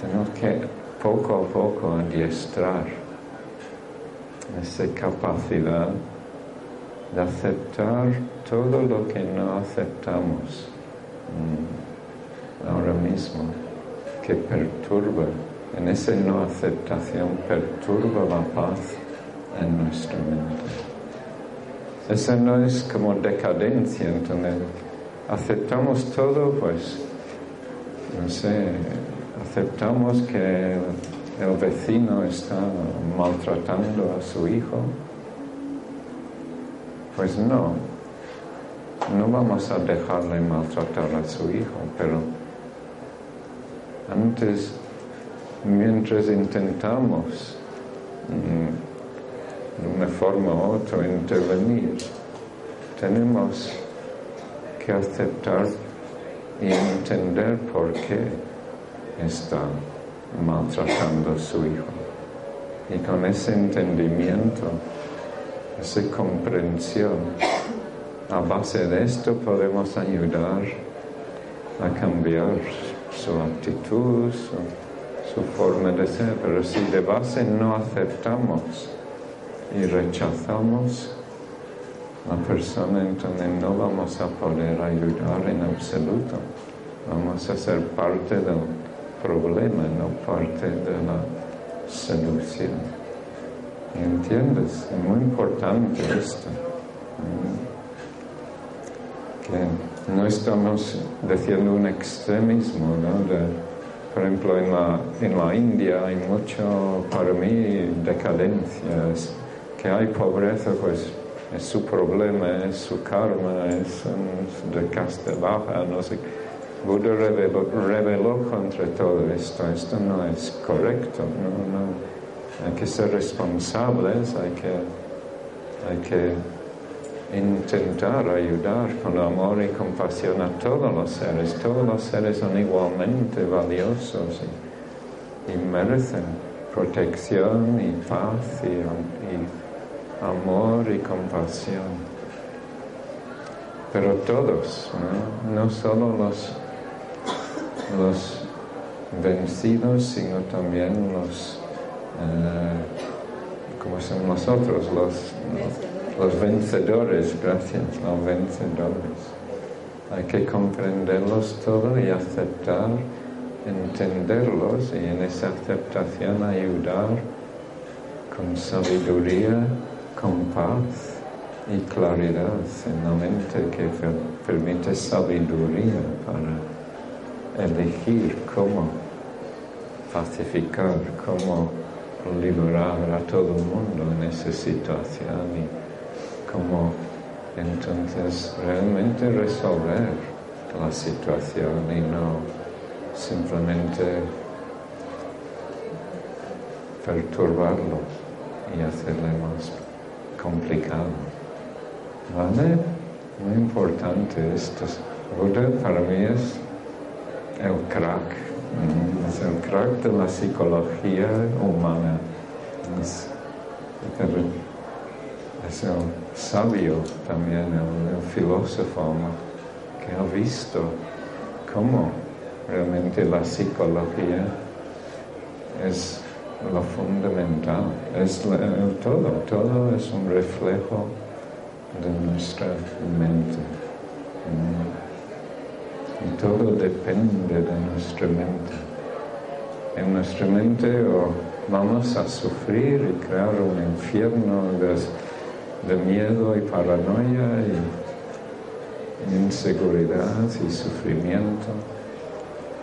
Tenemos que poco a poco adiestrar esa capacidad de aceptar todo lo que no aceptamos mm, ahora mismo que perturba, en esa no aceptación perturba la paz en nuestra mente. Eso no es como decadencia, entonces aceptamos todo, pues, no sé, aceptamos que el vecino está maltratando a su hijo. Pues no, no vamos a dejarle maltratar a su hijo, pero antes, mientras intentamos mm, de una forma u otra intervenir, tenemos que aceptar y entender por qué está maltratando a su hijo. Y con ese entendimiento, esa comprensión, a base de esto podemos ayudar a cambiar su actitud, su, forma de ser, pero si de base no aceptamos y rechazamos, la persona, entonces no vamos a poder ayudar en absoluto. Vamos a ser parte del problema, no parte de la solución. ¿Entiendes? Es muy importante esto. Que no estamos diciendo un extremismo, ¿no? por ejemplo, en la, en la India hay mucho, para mí, decadencia. que hay pobreza, pues es su problema, es su karma, es, de casta baja, no sé. Buda reveló, contra todo esto. Esto no es correcto. No, no. Hay que ser responsables, hay que, hay que intentar ayudar con amor y compasión a todos los seres. Todos los seres son igualmente valiosos y, merecen protección y paz y, amor y compasión. Pero todos, no, solo los, los vencidos, sino también los, eh, como son nosotros, los, los vencedores, gracias, los vencedores. Hay que comprenderlos todos y aceptar, entenderlos y en esa aceptación ayudar con sabiduría, con paz y claridad en la mente que permite sabiduría para elegir cómo pacificar, cómo liberar a todo el mundo en esa situación y cómo entonces realmente resolver la situación y no simplemente perturbarlo y hacerle más complicado. ¿Vale? Muy importante esto. Buda para mí es el crack es el crack de la psicología humana. Es, el sabio también, el, filósofo que ha visto cómo realmente la psicología es lo fundamental, es el todo, todo es un reflejo de nuestra mente. Y todo depende de nuestra mente. En nuestra mente o vamos a sufrir y crear un infierno de, miedo y paranoia y inseguridad y sufrimiento.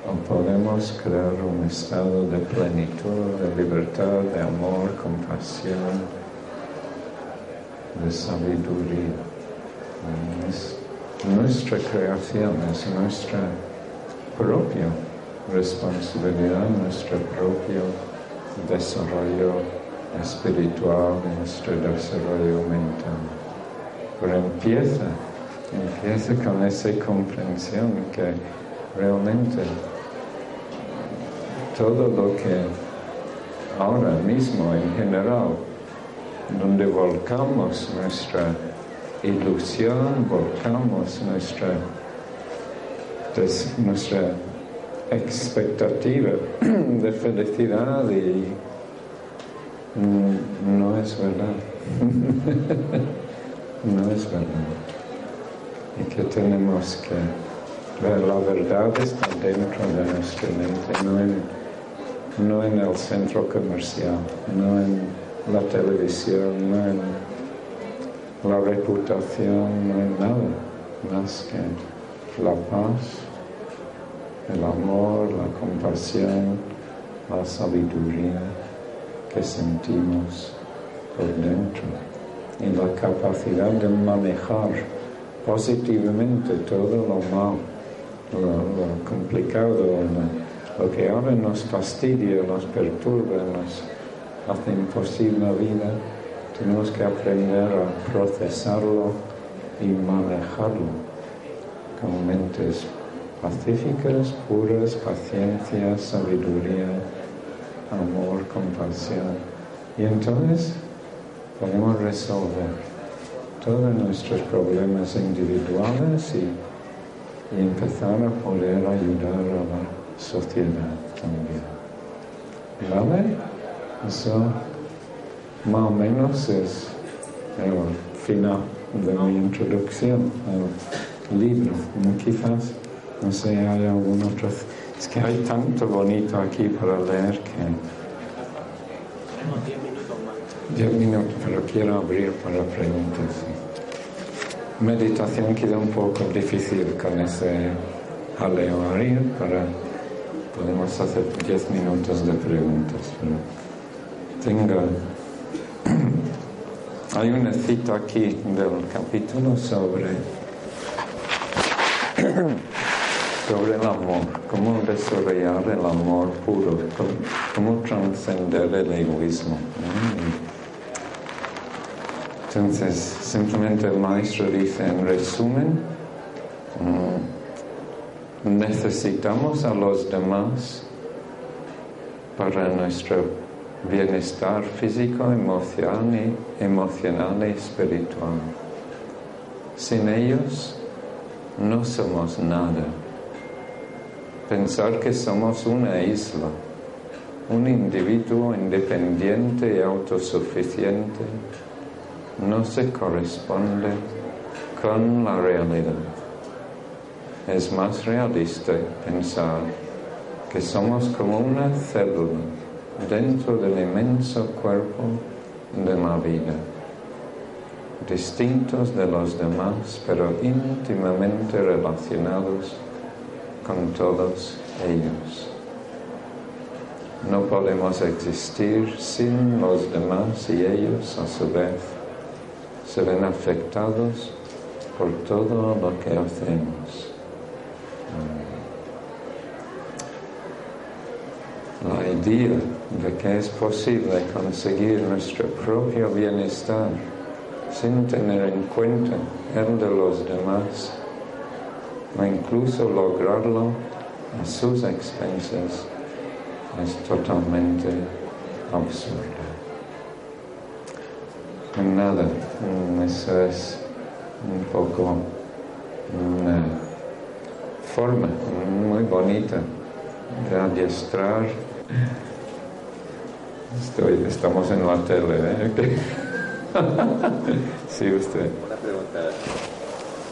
O podemos crear un estado de plenitud, de libertad, de amor, compasión, de sabiduría nuestra creación, es nuestra propia responsabilidad, nuestro propio desarrollo espiritual, nuestro desarrollo mental. Pero empieza, empieza con esa comprensión que realmente todo lo que ahora mismo en general, donde volcamos nuestra ilusión, volcamos nuestra, nuestra expectativa <clears throat> de felicidad y no es verdad. <laughs> no es verdad. Y que tenemos que ver la verdad está dentro de nuestra mente, no en, no en el centro comercial, no en la televisión, no en la reputación no es nada más que la paz, el amor, la compasión, la sabiduría que sentimos por dentro y la capacidad de manejar positivamente todo lo mal, lo, complicado, lo, que ahora nos fastidia, nos perturba, nos hace imposible la vida tenemos que aprender a procesarlo y manejarlo con mentes pacíficas, puras, paciencia, sabiduría, amor, compasión. Y entonces podemos resolver todos nuestros problemas individuales y, empezar a poder ayudar a la sociedad también. ¿Vale? Eso más o menos es el final. de mi introducción al libro. Quizás, no sé, hay algún otro... Es que hay tanto bonito aquí para leer que... Tenemos 10 minutos más. Diez minutos, pero quiero abrir para preguntas. Meditación queda un poco difícil con ese jaleo abrir, para podemos hacer 10 minutos de preguntas. Pero tengo hay una cita aquí del capítulo sobre <clears throat> sobre el amor, cómo desarrollar el amor puro, cómo, trascender el egoísmo. Entonces, simplemente el maestro dice en resumen, mm, necesitamos a los demás para nuestro bienestar físico, emocional y, espiritual. Sin ellos no somos nada. Pensar que somos una isla, un individuo independiente y autosuficiente, no se corresponde con la realidad. Es más realista pensar que somos como una célula dentro del inmenso cuerpo de la vida, distintos de los demás, pero íntimamente relacionados con todos ellos. No podemos existir sin los demás y ellos a su vez se ven afectados por todo lo que hacemos. La idea de que es posible conseguir nuestro propio bienestar sin tener en cuenta el de los demás o incluso lograrlo a sus expensas es totalmente absurda. Nada, eso es un poco una forma muy bonita de adiestrar Estoy, estamos en la tele, ¿eh? <laughs> sí, usted. Una pregunta.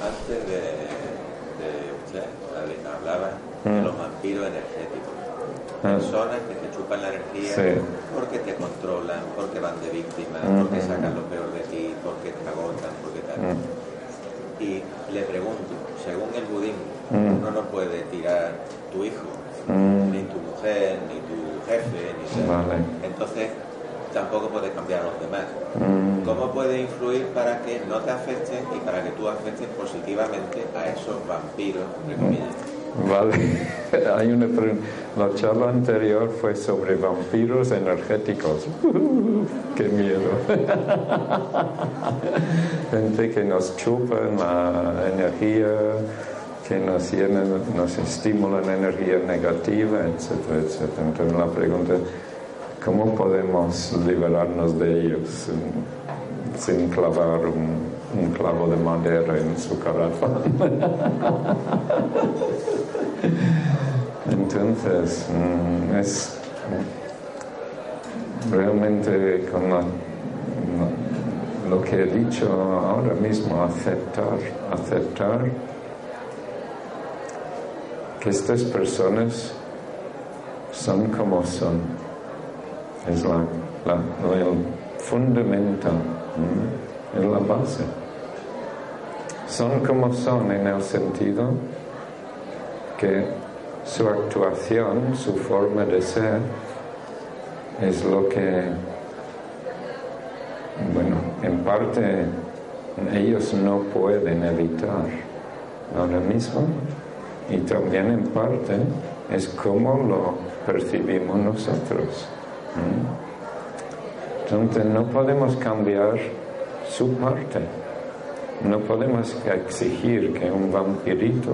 Antes de, de usted hablaba de Mm. los vampiros energéticos. Ah. Personas que te chupan la energía Sí. porque te controlan, porque van de víctima, Mm, porque mm, sacan mm. lo peor de ti, porque te agotan, porque tal. Y le pregunto, según el budismo, Mm. uno no puede tirar tu hijo, Mm. ni tu mujer, ni tu jefe, ni. Vale. Entonces, tampoco puedes cambiar a los demás. Mm. ¿Cómo puede influir para que no te afecten y para que tú afectes positivamente a esos vampiros, entre comillas? Vale, <laughs> hay una pre- La charla anterior fue sobre vampiros energéticos. <laughs> ¡Qué miedo! <laughs> Gente que nos chupa la energía, que nos llenan, nos estimulan energía negativa, etcétera, etcétera. Entonces la pregunta es, ¿cómo podemos liberarnos de ellos sin, sin clavar un, un clavo de madera en su corazón? <laughs> Entonces, mm, es realmente con lo que he dicho ahora mismo, aceptar, aceptar que estas personas son como son. Es la, la- el fundamental, ¿m? es la base. Son como son en el sentido que su actuación, su forma de ser, es lo que, bueno, en parte ellos no pueden evitar ahora mismo y también en parte es como lo percibimos nosotros. Entonces no podemos cambiar su parte. No podemos exigir que un vampirito,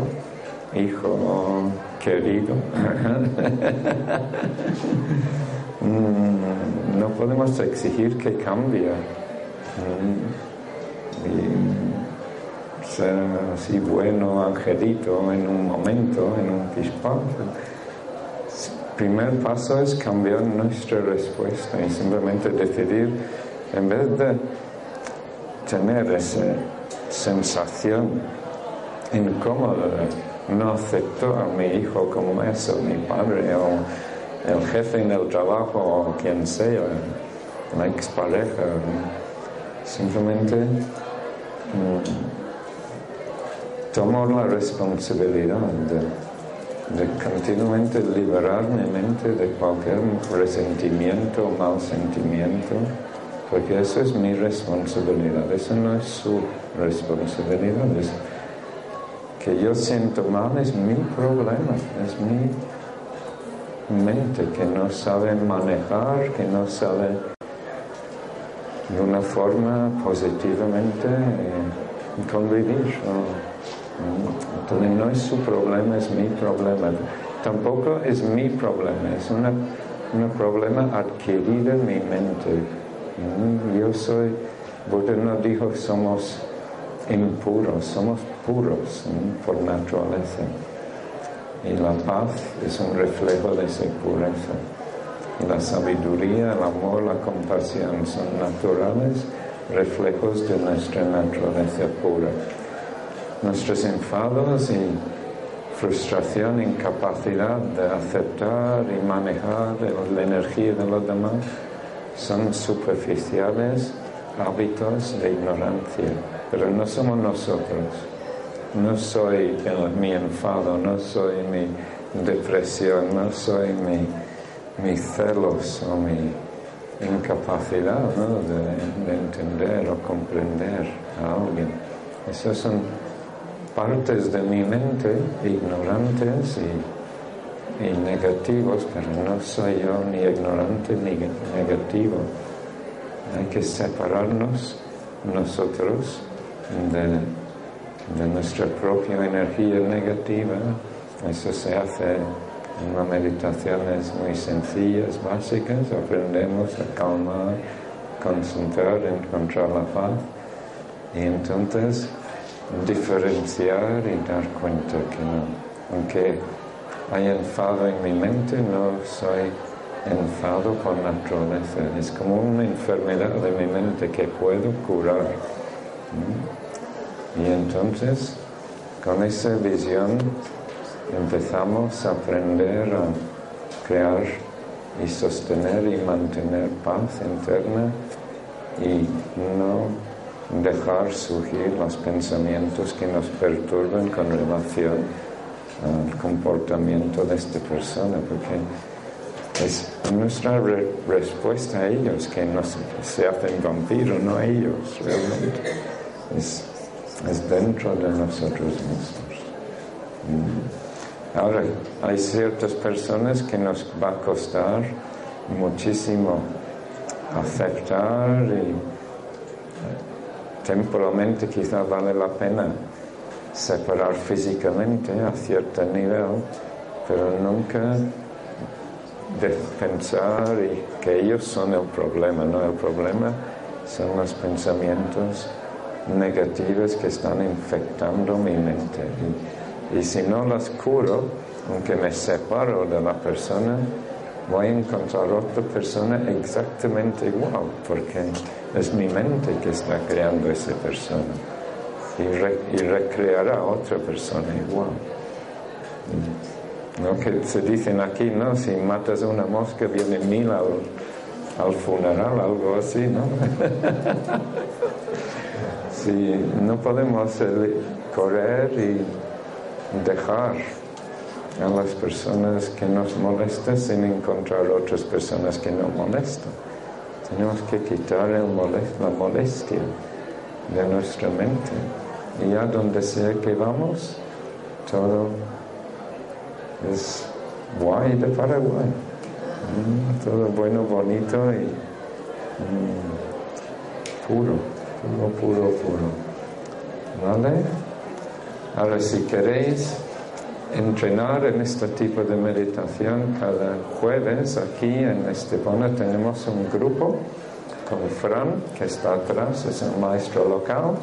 hijo querido, mm, no podemos exigir que cambie mm, y ser así bueno, angelito en un momento, en un pispón. El primer paso es cambiar nuestra respuesta y simplemente decidir, en vez de tener ese sensación incómoda. No acepto a mi hijo como eso, mi padre o el jefe en el trabajo o quien sea, la expareja. Simplemente mm, tomo la responsabilidad de, continuamente liberar mi mente de cualquier resentimiento o mal sentimiento, porque eso es mi responsabilidad, eso no es su responsabilidad. Es que yo siento mal es mi problema, es mi mente que no sabe manejar, que no sabe de una forma positivamente eh, convivir. Entonces no es su problema, es mi problema. Tampoco es mi problema, es un problema adquirido en mi mente. Yo soy, Buddha no dijo somos impuros, somos puros por naturaleza. Y la paz es un reflejo de esa pureza. La sabiduría, el amor, la compasión son naturales reflejos de nuestra naturaleza pura. Nuestros enfados y frustración, incapacidad de aceptar y manejar la energía de los demás son superficiales hábitos de ignorancia, pero no somos nosotros no soy mi enfado, no soy mi depresión, no soy mi, celos o mi incapacidad de, entender o comprender a alguien. Esas son partes de mi mente ignorantes y, y negativos, pero no soy yo ni ignorante ni negativo. Hay que separarnos nosotros de de nuestra propia energía negativa. Eso se hace en unas meditaciones muy sencillas, básicas. Aprendemos a calmar, concentrar, encontrar la paz. Y entonces diferenciar y dar cuenta que no. Aunque hay enfado en mi mente, no soy enfado por naturaleza. Es como una enfermedad de mi mente que puedo curar. Y entonces, con esa visión, empezamos a aprender a crear y sostener y mantener paz interna y no dejar surgir los pensamientos que nos perturban con relación al comportamiento de esta persona, porque es nuestra respuesta a ellos que nos, se hacen vampiros, no ellos realmente. Es, es dentro de nosotros mismos. Mm. Ahora, hay ciertas personas que nos va a costar muchísimo aceptar y eh, temporalmente quizá vale la pena separar físicamente a cierto nivel, pero nunca de pensar que ellos son el problema, no el problema son los pensamientos negativas que están infectando mi mente. Y, si no las curo, aunque me separo de la persona, voy a encontrar otra persona exactamente igual, porque es mi mente que está creando esa persona. Y, recreará otra persona igual. Lo que se dicen aquí, ¿no? Si matas a una mosca, viene mil al, al funeral, algo así, ¿no? <laughs> si no podemos correr y dejar a las personas que nos molestan sin encontrar otras personas que no molestan. Tenemos que quitar la molestia de nuestra mente. Y ya donde sea que vamos, todo es guay de Paraguay. Mm, todo bueno, bonito y mm, puro puro, puro, puro. ¿Vale? Ahora, si queréis entrenar en este tipo de meditación cada jueves, aquí en Estepona tenemos un grupo con Fran, que está atrás, es un maestro local,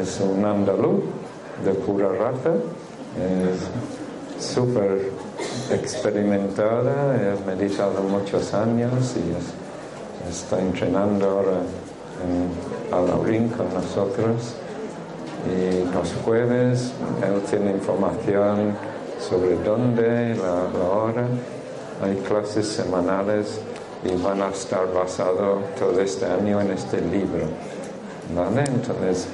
es un andaluz de pura raza, es súper experimentada, ha meditado muchos años y está entrenando ahora en Alaurín con nosotros Y los jueves él tiene información sobre dónde, la, hora. Hay clases semanales y van a estar basado todo este año en este libro. ¿Vale? Entonces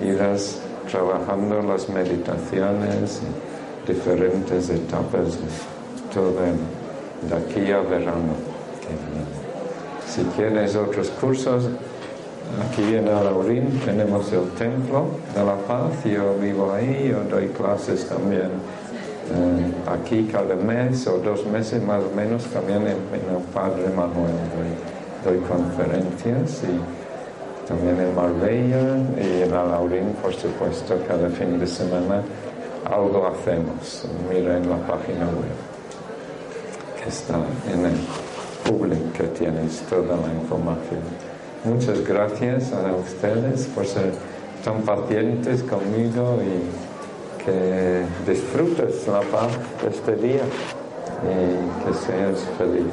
irás trabajando las meditaciones, y diferentes etapas, todo de aquí a verano. Si quieres otros cursos, aquí en Alaurín tenemos el Templo de la Paz, yo vivo ahí, yo doy clases también eh, aquí cada mes o dos meses más o menos, también en, en el Padre Manuel doy, conferencias y también en Marbella y en Alaurín, por supuesto, cada fin de semana algo hacemos. Mira en la página web que está en el público que tienes toda la información. Muchas gracias a ustedes por ser tan pacientes conmigo y que disfrutes la paz de este día y que seas feliz.